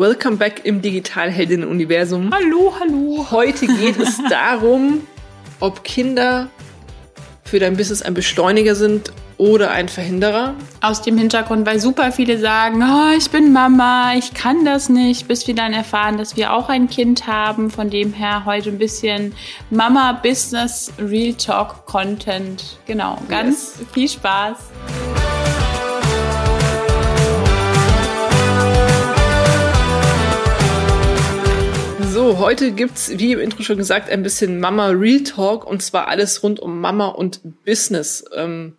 welcome back im Digitalheldinnen-Universum. Hallo, hallo. Heute geht es darum, ob Kinder für dein Business ein Beschleuniger sind oder ein Verhinderer. Aus dem Hintergrund, weil super viele sagen, oh, ich bin Mama, ich kann das nicht, bis wir dann erfahren, dass wir auch ein Kind haben. Von dem her heute ein bisschen Mama Business Real Talk Content. Genau, ganz yes. viel Spaß. So, heute gibt's, wie im Intro schon gesagt, ein bisschen Mama Real Talk und zwar alles rund um Mama und Business. Ähm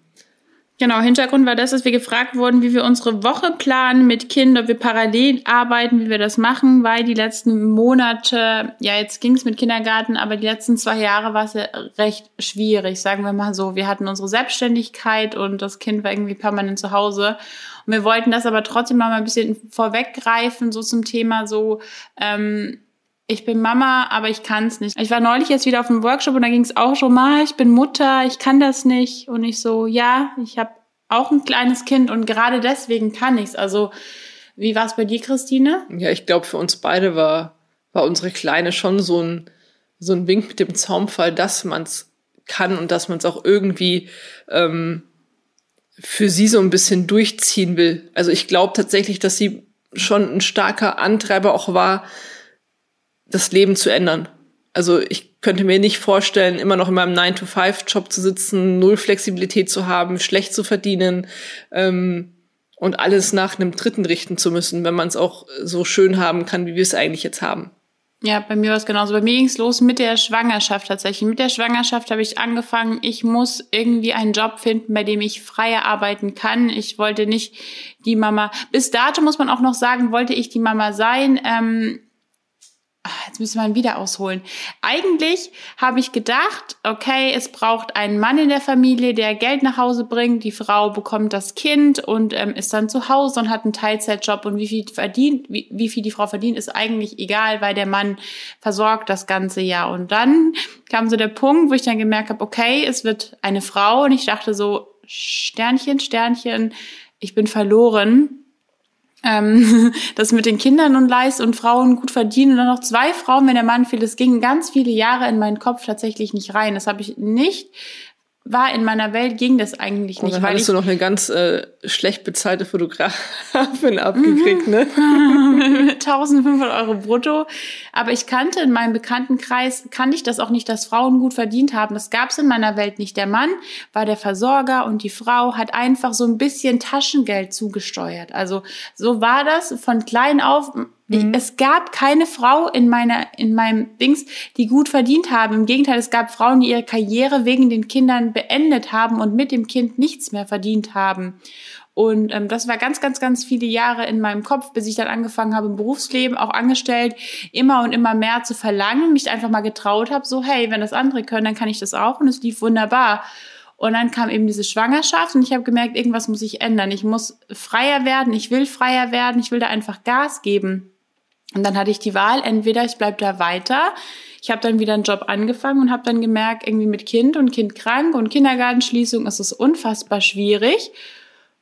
Genau, Hintergrund war das, dass wir gefragt wurden, wie wir unsere Woche planen mit Kindern, ob wir parallel arbeiten, wie wir das machen, weil die letzten Monate, ja, jetzt ging's mit Kindergarten, aber die letzten zwei Jahre war es ja recht schwierig, sagen wir mal so. Wir hatten unsere Selbstständigkeit und das Kind war irgendwie permanent zu Hause. Und wir wollten das aber trotzdem noch mal ein bisschen vorweggreifen, so zum Thema so, ähm, ich bin Mama, aber ich kann es nicht. Ich war neulich jetzt wieder auf einem Workshop und da ging es auch schon mal, ich bin Mutter, ich kann das nicht. Und ich so, ja, ich habe auch ein kleines Kind und gerade deswegen kann ich's. Also, wie war es bei dir, Christine? Ja, ich glaube, für uns beide war, war unsere Kleine schon so ein, so ein Wink mit dem Zaumfall, dass man es kann und dass man es auch irgendwie ähm, für sie so ein bisschen durchziehen will. Also ich glaube tatsächlich, dass sie schon ein starker Antreiber auch war, das Leben zu ändern. Also ich könnte mir nicht vorstellen, immer noch in meinem 9-to-5-Job zu sitzen, null Flexibilität zu haben, schlecht zu verdienen ähm, und alles nach einem Dritten richten zu müssen, wenn man es auch so schön haben kann, wie wir es eigentlich jetzt haben. Ja, bei mir war es genauso. Bei mir ging es los mit der Schwangerschaft tatsächlich. Mit der Schwangerschaft habe ich angefangen, ich muss irgendwie einen Job finden, bei dem ich freier arbeiten kann. Ich wollte nicht die Mama, bis dato muss man auch noch sagen, wollte ich die Mama sein. Ähm, jetzt müssen wir ihn wieder ausholen. Eigentlich habe ich gedacht, okay, es braucht einen Mann in der Familie, der Geld nach Hause bringt. Die Frau bekommt das Kind und ähm, ist dann zu Hause und hat einen Teilzeitjob. Und wie viel verdient, wie, wie viel die Frau verdient, ist eigentlich egal, weil der Mann versorgt das ganze Jahr. Und dann kam so der Punkt, wo ich dann gemerkt habe, okay, es wird eine Frau. Und ich dachte so, Sternchen, Sternchen, ich bin verloren ähm, das mit den Kindern und Leist und Frauen gut verdienen und dann noch zwei Frauen, wenn der Mann fehlt. Es ging ganz viele Jahre in meinen Kopf tatsächlich nicht rein. Das habe ich nicht war in meiner Welt ging das eigentlich nicht. Und dann hattest du noch eine ganz äh, schlecht bezahlte Fotografin abgekriegt, ne? 1500 Euro brutto. Aber ich kannte in meinem Bekanntenkreis, kannte ich das auch nicht, dass Frauen gut verdient haben. Das gab es in meiner Welt nicht. Der Mann war der Versorger und die Frau hat einfach so ein bisschen Taschengeld zugesteuert. Also so war das von klein auf Mhm. Es gab keine Frau in meiner, in meinem Dings, die gut verdient haben. Im Gegenteil, es gab Frauen, die ihre Karriere wegen den Kindern beendet haben und mit dem Kind nichts mehr verdient haben. Und ähm, das war ganz, ganz, ganz viele Jahre in meinem Kopf, bis ich dann angefangen habe, im Berufsleben, auch angestellt, immer und immer mehr zu verlangen, mich einfach mal getraut habe, so, hey, wenn das andere können, dann kann ich das auch. Und es lief wunderbar. Und dann kam eben diese Schwangerschaft und ich habe gemerkt, irgendwas muss ich ändern. Ich muss freier werden, ich will freier werden, ich will da einfach Gas geben. Und dann hatte ich die Wahl, entweder ich bleib da weiter, ich habe dann wieder einen Job angefangen und habe dann gemerkt, irgendwie mit Kind und Kind krank und Kindergartenschließung ist es unfassbar schwierig.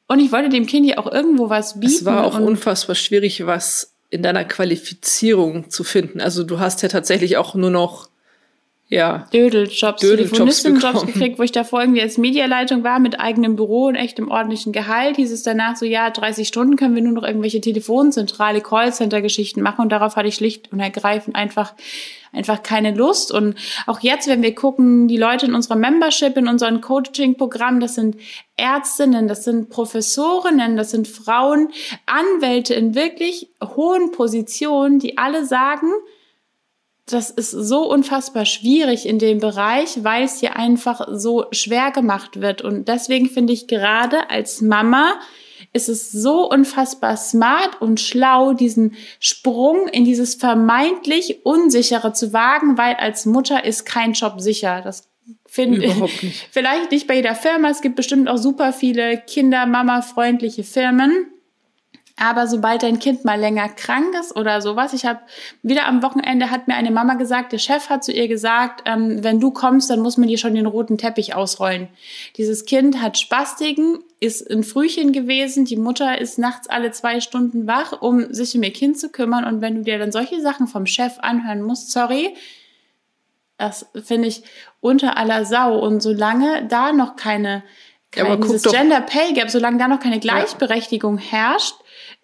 Und ich wollte dem Kind ja auch irgendwo was bieten. Es war auch unfassbar schwierig, was in deiner Qualifizierung zu finden. Also du hast ja tatsächlich auch nur noch ja. Dödeljobs, Telefonistenjobs gekriegt, wo ich davor irgendwie als Medialeitung war mit eigenem Büro und echtem ordentlichen Gehalt. Hieß es danach so, ja, 30 Stunden können wir nur noch irgendwelche Telefonzentrale, Callcenter-Geschichten machen und darauf hatte ich schlicht und ergreifend einfach einfach keine Lust. Und auch jetzt, wenn wir gucken, die Leute in unserer Membership, in unserem Coaching-Programm, das sind Ärztinnen, das sind Professorinnen, das sind Frauen, Anwälte in wirklich hohen Positionen, die alle sagen, das ist so unfassbar schwierig in dem Bereich, weil es hier einfach so schwer gemacht wird. Und deswegen finde ich gerade als Mama ist es so unfassbar smart und schlau, diesen Sprung in dieses vermeintlich Unsichere zu wagen, weil als Mutter ist kein Job sicher. Das finde ich vielleicht nicht bei jeder Firma. Es gibt bestimmt auch super viele Kinder-Mama-freundliche Firmen. Aber sobald dein Kind mal länger krank ist oder sowas, ich habe wieder am Wochenende hat mir eine Mama gesagt, der Chef hat zu ihr gesagt, ähm, wenn du kommst, dann muss man dir schon den roten Teppich ausrollen. Dieses Kind hat Spastiken, ist ein Frühchen gewesen, die Mutter ist nachts alle zwei Stunden wach, um sich um ihr Kind zu kümmern. Und wenn du dir dann solche Sachen vom Chef anhören musst, sorry, das finde ich unter aller Sau. Und solange da noch keine, keine Ja, dieses Gender Pay Gap, solange da noch keine Gleichberechtigung herrscht,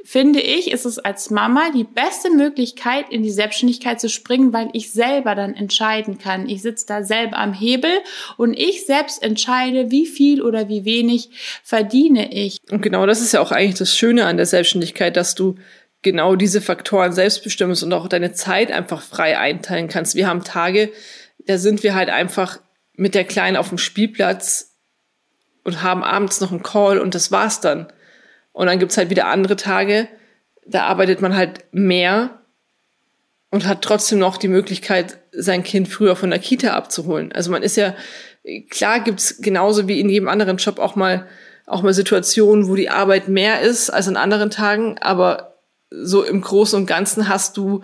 finde ich, ist es als Mama die beste Möglichkeit, in die Selbstständigkeit zu springen, weil ich selber dann entscheiden kann. Ich sitze da selber am Hebel und ich selbst entscheide, wie viel oder wie wenig verdiene ich. Und genau das ist ja auch eigentlich das Schöne an der Selbstständigkeit, dass du genau diese Faktoren selbst bestimmst und auch deine Zeit einfach frei einteilen kannst. Wir haben Tage, da sind wir halt einfach mit der Kleinen auf dem Spielplatz und haben abends noch einen Call und das war's dann. Und dann gibt's halt wieder andere Tage, da arbeitet man halt mehr und hat trotzdem noch die Möglichkeit, sein Kind früher von der Kita abzuholen. Also man ist ja, klar gibt's genauso wie in jedem anderen Job auch mal, auch mal Situationen, wo die Arbeit mehr ist als an anderen Tagen, aber so im Großen und Ganzen hast du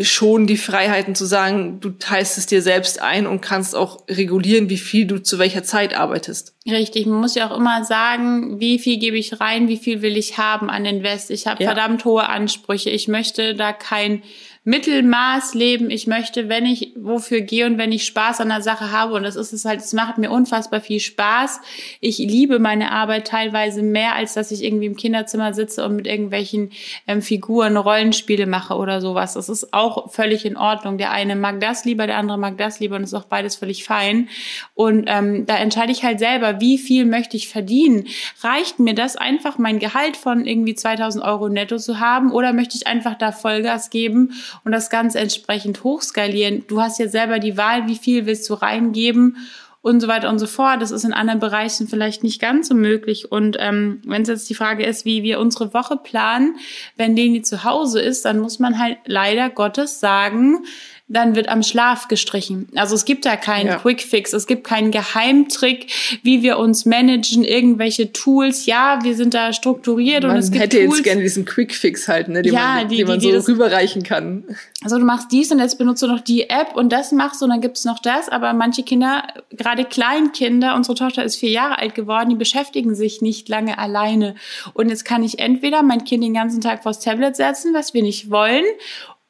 schon die Freiheiten zu sagen, du teilst es dir selbst ein und kannst auch regulieren, wie viel du zu welcher Zeit arbeitest. Richtig, man muss ja auch immer sagen, wie viel gebe ich rein, wie viel will ich haben an Invest. Ich habe Ja. verdammt hohe Ansprüche. Ich möchte da kein Mittelmaß leben. Ich möchte, wenn ich wofür gehe und wenn ich Spaß an der Sache habe, und das ist es halt, es macht mir unfassbar viel Spaß. Ich liebe meine Arbeit teilweise mehr, als dass ich irgendwie im Kinderzimmer sitze und mit irgendwelchen ähm, Figuren Rollenspiele mache oder sowas. Das ist auch völlig in Ordnung. Der eine mag das lieber, der andere mag das lieber und ist auch beides völlig fein. Und ähm, da entscheide ich halt selber, wie viel möchte ich verdienen. Reicht mir das einfach, mein Gehalt von irgendwie 2000 Euro netto zu haben oder möchte ich einfach da Vollgas geben und das Ganze entsprechend hochskalieren? Du hast ja selber die Wahl, wie viel willst du reingeben und so weiter und so fort. Das ist in anderen Bereichen vielleicht nicht ganz so möglich. Und ähm, wenn es jetzt die Frage ist, wie wir unsere Woche planen, wenn Leni zu Hause ist, dann muss man halt leider Gottes sagen, dann wird am Schlaf gestrichen. Also es gibt da keinen Ja. Quickfix, es gibt keinen Geheimtrick, wie wir uns managen, irgendwelche Tools. Ja, wir sind da strukturiert und Man es gibt hätte Tools. jetzt gerne diesen Quickfix halt, ne, den Ja, man, die- den man die- die so das- rüberreichen kann. Also du machst dies und jetzt benutzt du noch die App und das machst du und dann gibt's noch das. Aber manche Kinder, gerade Kleinkinder, unsere Tochter ist vier Jahre alt geworden, die beschäftigen sich nicht lange alleine. Und jetzt kann ich entweder mein Kind den ganzen Tag vors Tablet setzen, was wir nicht wollen,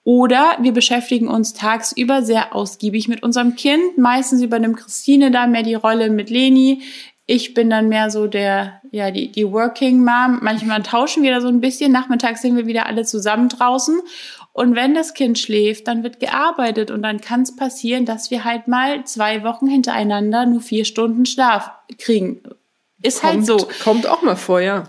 oder wir beschäftigen uns tagsüber sehr ausgiebig mit unserem Kind. Meistens übernimmt Christine da mehr die Rolle mit Leni. Ich bin dann mehr so der, ja, die, die Working Mom. Manchmal tauschen wir da so ein bisschen. Nachmittags sind wir wieder alle zusammen draußen. Und wenn das Kind schläft, dann wird gearbeitet und dann kann es passieren, dass wir halt mal zwei Wochen hintereinander nur vier Stunden Schlaf kriegen. Ist halt Kommt, so. kommt auch mal vor, ja.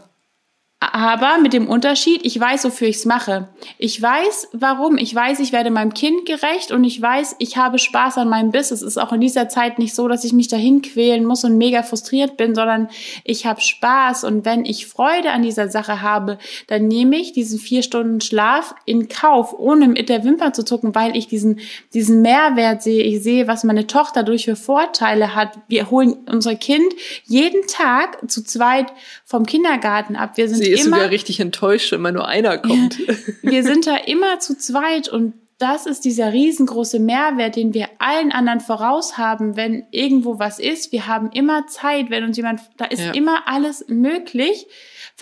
Aber mit dem Unterschied, ich weiß, wofür ich es mache. Ich weiß, warum. Ich weiß, ich werde meinem Kind gerecht und ich weiß, ich habe Spaß an meinem Business. Es ist auch in dieser Zeit nicht so, dass ich mich dahin quälen muss und mega frustriert bin, sondern ich habe Spaß. Und wenn ich Freude an dieser Sache habe, dann nehme ich diesen vier Stunden Schlaf in Kauf, ohne mit der Wimper zu zucken, weil ich diesen, diesen Mehrwert sehe. Ich sehe, was meine Tochter dadurch für Vorteile hat. Wir holen unser Kind jeden Tag zu zweit vom Kindergarten ab. Wir sind Sie ist immer, sogar richtig enttäuscht, wenn mal nur einer kommt. wir sind da immer zu zweit und das ist dieser riesengroße Mehrwert, den wir allen anderen voraus haben, wenn irgendwo was ist. Wir haben immer Zeit, wenn uns jemand, da ist Ja. immer alles möglich,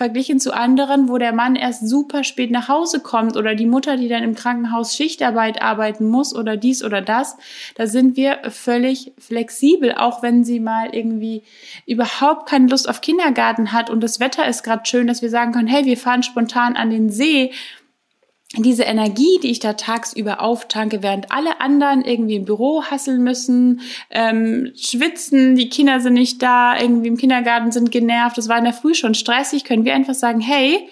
verglichen zu anderen, wo der Mann erst super spät nach Hause kommt oder die Mutter, die dann im Krankenhaus Schichtarbeit arbeiten muss oder dies oder das. Da sind wir völlig flexibel, auch wenn sie mal irgendwie überhaupt keine Lust auf Kindergarten hat und das Wetter ist gerade schön, dass wir sagen können, hey, wir fahren spontan an den See diese Energie, die ich da tagsüber auftanke, während alle anderen irgendwie im Büro hasseln müssen, ähm, schwitzen, die Kinder sind nicht da, irgendwie im Kindergarten sind genervt, das war in der Früh schon stressig, können wir einfach sagen, hey,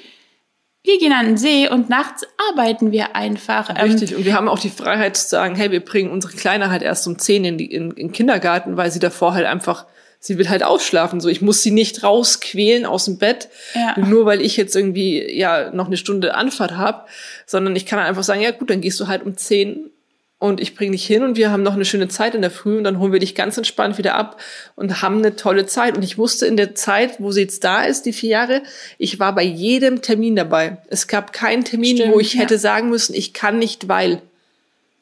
wir gehen an den See und nachts arbeiten wir einfach. Ähm, Richtig. Und wir haben auch die Freiheit zu sagen, hey, wir bringen unsere Kleine halt erst um 10 in, die, in, in den Kindergarten, weil sie davor halt einfach, sie will halt ausschlafen. So, ich muss sie nicht rausquälen aus dem Bett, Ja. nur weil ich jetzt irgendwie ja noch eine Stunde Anfahrt habe, sondern ich kann halt einfach sagen, ja gut, dann gehst du halt um 10 und ich bringe dich hin und wir haben noch eine schöne Zeit in der Früh und dann holen wir dich ganz entspannt wieder ab und haben eine tolle Zeit. Und ich wusste in der Zeit, wo sie jetzt da ist, die vier Jahre, ich war bei jedem Termin dabei. Es gab keinen Termin, Stimmt, wo ich ja. hätte sagen müssen, ich kann nicht, weil.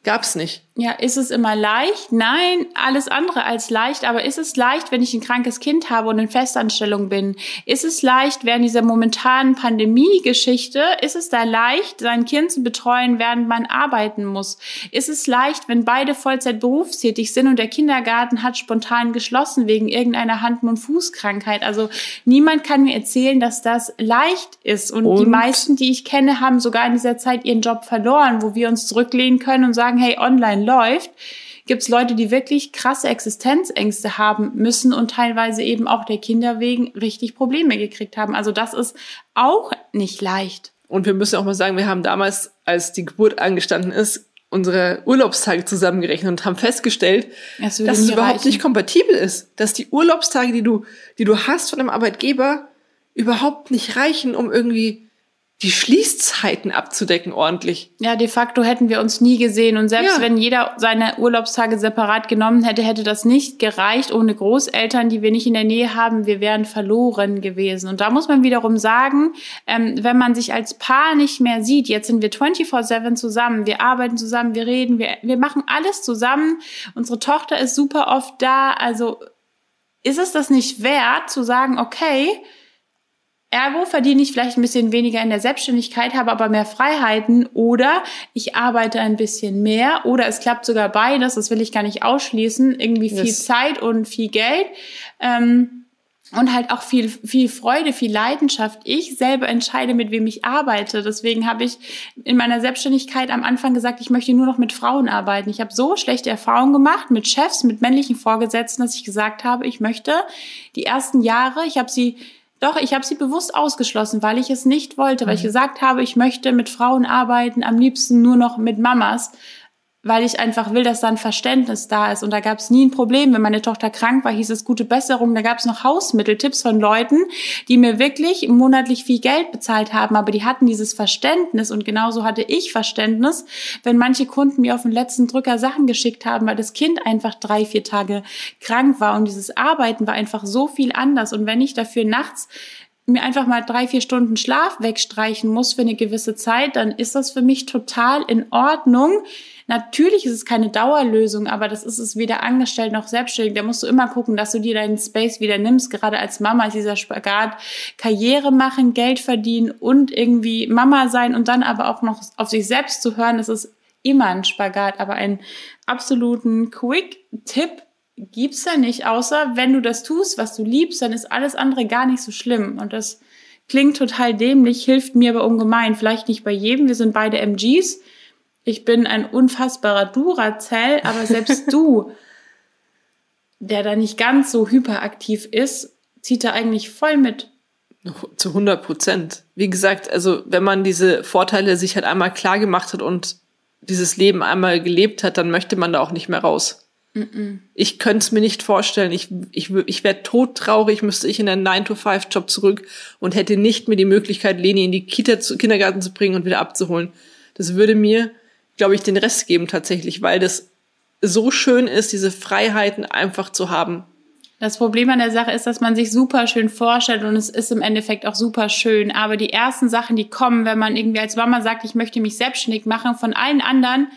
Gab's nicht. Ja, ist es immer leicht? Nein, alles andere als leicht. Aber ist es leicht, wenn ich ein krankes Kind habe und in Festanstellung bin? Ist es leicht während dieser momentanen Pandemie-Geschichte? Ist es da leicht, sein Kind zu betreuen, während man arbeiten muss? Ist es leicht, wenn beide Vollzeit berufstätig sind und der Kindergarten hat spontan geschlossen wegen irgendeiner Hand- und Fußkrankheit? Also niemand kann mir erzählen, dass das leicht ist. Und, und die meisten, die ich kenne, haben sogar in dieser Zeit ihren Job verloren, wo wir uns zurücklehnen können und sagen, hey, online läuft, gibt es Leute, die wirklich krasse Existenzängste haben müssen und teilweise eben auch der Kinder wegen richtig Probleme gekriegt haben. Also das ist auch nicht leicht. Und wir müssen auch mal sagen, wir haben damals, als die Geburt angestanden ist, unsere Urlaubstage zusammengerechnet und haben festgestellt, das dass es überhaupt reichen. nicht kompatibel ist, dass die Urlaubstage, die du, die du hast von einem Arbeitgeber, überhaupt nicht reichen, um irgendwie die Schließzeiten abzudecken ordentlich. Ja, de facto hätten wir uns nie gesehen. Und selbst ja. wenn jeder seine Urlaubstage separat genommen hätte, hätte das nicht gereicht ohne Großeltern, die wir nicht in der Nähe haben. Wir wären verloren gewesen. Und da muss man wiederum sagen, ähm, wenn man sich als Paar nicht mehr sieht, jetzt sind wir 24-7 zusammen, wir arbeiten zusammen, wir reden, wir, wir machen alles zusammen. Unsere Tochter ist super oft da. Also ist es das nicht wert zu sagen, okay, Ergo verdiene ich vielleicht ein bisschen weniger in der Selbstständigkeit, habe aber mehr Freiheiten oder ich arbeite ein bisschen mehr oder es klappt sogar beides, das will ich gar nicht ausschließen, irgendwie viel yes. Zeit und viel Geld. Ähm, und halt auch viel, viel Freude, viel Leidenschaft. Ich selber entscheide, mit wem ich arbeite. Deswegen habe ich in meiner Selbstständigkeit am Anfang gesagt, ich möchte nur noch mit Frauen arbeiten. Ich habe so schlechte Erfahrungen gemacht mit Chefs, mit männlichen Vorgesetzten, dass ich gesagt habe, ich möchte die ersten Jahre, ich habe sie doch, ich habe sie bewusst ausgeschlossen, weil ich es nicht wollte, weil ich mhm. gesagt habe, ich möchte mit Frauen arbeiten, am liebsten nur noch mit Mamas, weil ich einfach will, dass da ein Verständnis da ist. Und da gab es nie ein Problem. Wenn meine Tochter krank war, hieß es gute Besserung. Da gab es noch Hausmitteltipps von Leuten, die mir wirklich monatlich viel Geld bezahlt haben, aber die hatten dieses Verständnis. Und genauso hatte ich Verständnis, wenn manche Kunden mir auf den letzten Drücker Sachen geschickt haben, weil das Kind einfach drei, vier Tage krank war. Und dieses Arbeiten war einfach so viel anders. Und wenn ich dafür nachts mir einfach mal drei, vier Stunden Schlaf wegstreichen muss für eine gewisse Zeit, dann ist das für mich total in Ordnung Natürlich ist es keine Dauerlösung, aber das ist es weder angestellt noch selbstständig. Da musst du immer gucken, dass du dir deinen Space wieder nimmst. Gerade als Mama ist dieser Spagat Karriere machen, Geld verdienen und irgendwie Mama sein und dann aber auch noch auf sich selbst zu hören. Das ist immer ein Spagat, aber einen absoluten Quick-Tipp gibt's da nicht, außer wenn du das tust, was du liebst, dann ist alles andere gar nicht so schlimm. Und das klingt total dämlich, hilft mir aber ungemein. Vielleicht nicht bei jedem, wir sind beide MGs, ich bin ein unfassbarer Duracell, aber selbst du, der da nicht ganz so hyperaktiv ist, zieht da eigentlich voll mit. Zu 100 Prozent. Wie gesagt, also wenn man diese Vorteile sich halt einmal klar gemacht hat und dieses Leben einmal gelebt hat, dann möchte man da auch nicht mehr raus. Mm -mm. Ich könnte es mir nicht vorstellen. Ich, ich, ich wäre todtraurig, müsste ich in einen 9-to-5-Job zurück und hätte nicht mehr die Möglichkeit, Leni in die Kita zu, Kindergarten zu bringen und wieder abzuholen. Das würde mir glaube ich, den Rest geben tatsächlich, weil das so schön ist, diese Freiheiten einfach zu haben. Das Problem an der Sache ist, dass man sich super schön vorstellt und es ist im Endeffekt auch super schön. Aber die ersten Sachen, die kommen, wenn man irgendwie als Mama sagt, ich möchte mich selbstständig machen, von allen anderen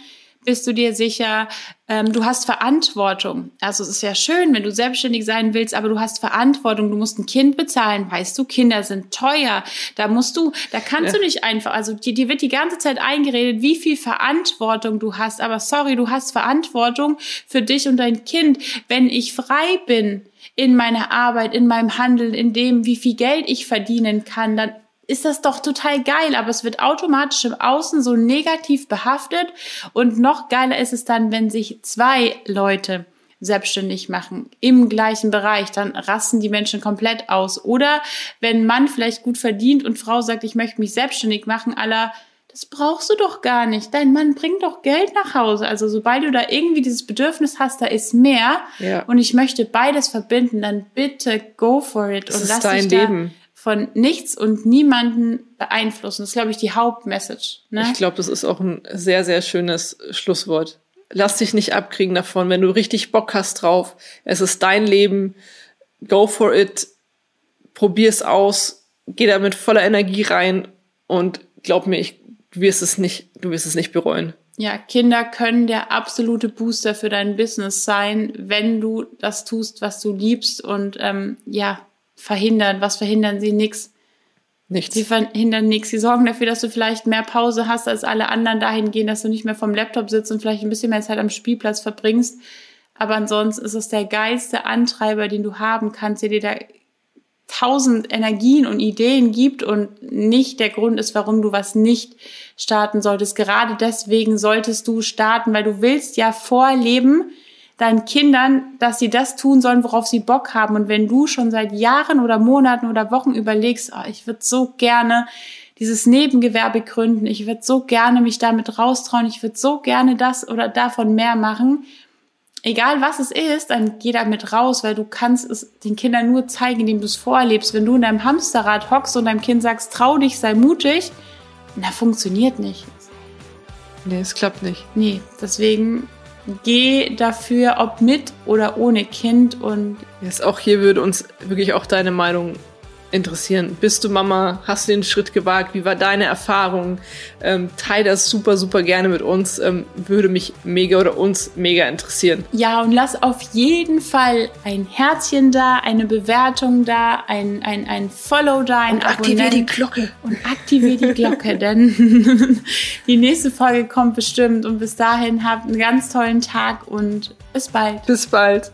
bist du dir sicher, ähm, du hast Verantwortung. Also es ist ja schön, wenn du selbstständig sein willst, aber du hast Verantwortung. Du musst ein Kind bezahlen, weißt du, Kinder sind teuer. Da musst du, da kannst ja. du nicht einfach, also dir, dir wird die ganze Zeit eingeredet, wie viel Verantwortung du hast. Aber sorry, du hast Verantwortung für dich und dein Kind. Wenn ich frei bin, in meiner Arbeit, in meinem Handeln, in dem, wie viel Geld ich verdienen kann, dann ist das doch total geil, aber es wird automatisch im Außen so negativ behaftet und noch geiler ist es dann, wenn sich zwei Leute selbstständig machen im gleichen Bereich, dann rasten die Menschen komplett aus. Oder wenn Mann vielleicht gut verdient und Frau sagt, ich möchte mich selbstständig machen, aller das brauchst du doch gar nicht. Dein Mann bringt doch Geld nach Hause. Also sobald du da irgendwie dieses Bedürfnis hast, da ist mehr ja. und ich möchte beides verbinden, dann bitte go for it das und lass dich da Leben von nichts und niemanden beeinflussen. Das ist, glaube ich, die Hauptmessage. Ne? Ich glaube, das ist auch ein sehr, sehr schönes Schlusswort. lass dich nicht abkriegen davon. Wenn du richtig Bock hast drauf, es ist dein Leben, go for it, probier's aus, geh da mit voller Energie rein und glaub mir, ich, du wirst es nicht, du wirst es nicht bereuen. Ja, Kinder können der absolute Booster für dein Business sein, wenn du das tust, was du liebst und ähm, ja, verhindern. Was verhindern sie? Nix. Nichts. Sie verhindern nichts. Sie sorgen dafür, dass du vielleicht mehr Pause hast als alle anderen dahingehend, dass du nicht mehr vom Laptop sitzt und vielleicht ein bisschen mehr Zeit am Spielplatz verbringst. Aber ansonsten ist es der geilste Antreiber, den du haben kannst, der dir da tausend Energien und Ideen gibt und nicht der Grund ist, warum du was nicht starten solltest. Gerade deswegen solltest du starten, weil du willst ja vorleben deinen Kindern, dass sie das tun sollen, worauf sie Bock haben. Und wenn du schon seit Jahren oder Monaten oder Wochen überlegst, oh, ich würde so gerne dieses Nebengewerbe gründen, ich würde so gerne mich damit raustrauen, ich würde so gerne das oder davon mehr machen, egal was es ist, dann geh damit raus, weil du kannst es den Kindern nur zeigen, indem du es vorlebst. Wenn du in deinem Hamsterrad hockst und deinem Kind sagst, trau dich, sei mutig, na, funktioniert nicht. Nee, es klappt nicht. Nee, deswegen geh dafür, ob mit oder ohne Kind und. Jetzt auch hier würde uns wirklich auch deine Meinung interessieren. Bist du Mama? Hast du den Schritt gewagt? Wie war deine Erfahrung? Ähm, teil das super, super gerne mit uns. Ähm, würde mich mega oder uns mega interessieren. Ja, und lass auf jeden Fall ein Herzchen da, eine Bewertung da, ein, ein, ein Follow da, ein und aktivier die Glocke. Und aktivier die Glocke, denn die nächste Folge kommt bestimmt. Und bis dahin habt einen ganz tollen Tag und bis bald. Bis bald.